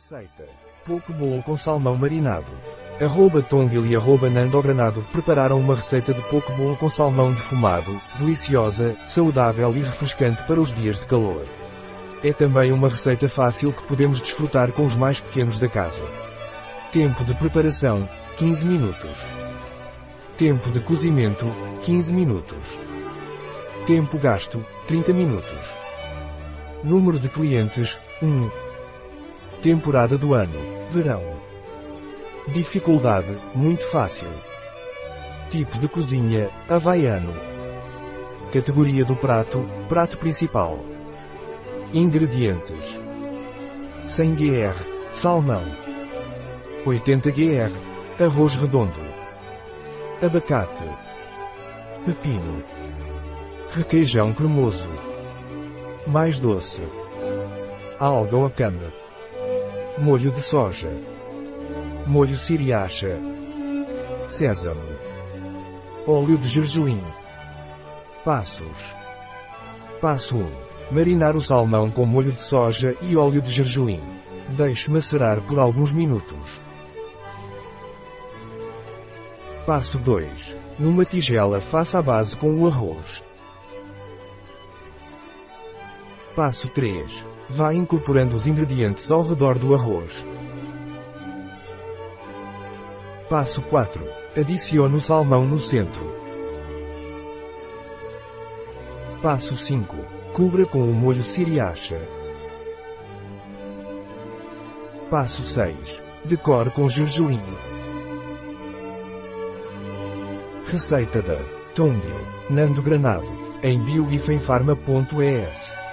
Receita: Pouco bolo com salmão marinado. Arroba Tongil e arroba Nando Granado prepararam uma receita de pouco bolo com salmão defumado, deliciosa, saudável e refrescante para os dias de calor. É também uma receita fácil que podemos desfrutar com os mais pequenos da casa. Tempo de preparação: 15 minutos. Tempo de cozimento: 15 minutos. Tempo gasto: 30 minutos. Número de clientes: 1. Temporada do ano: verão. Dificuldade: muito fácil. Tipo de cozinha: havaiano. Categoria do prato: prato principal. Ingredientes: 100 gr salmão, 80 gr arroz redondo, abacate, pepino, requeijão cremoso, mais doce, alga wakame, molho de soja, molho siriacha, sésamo, óleo de gergelim. Passos. Passo 1. Marinar o salmão com molho de soja e óleo de gergelim. Deixe macerar por alguns minutos. Passo 2. Numa tigela faça a base com o arroz. Passo 3. Vá incorporando os ingredientes ao redor do arroz. Passo 4. Adicione o salmão no centro. Passo 5. Cubra com o molho siriacha. Passo 6. Decore com gergelim. Receita da Tongil, Nando Granado, em biogifenfarma.es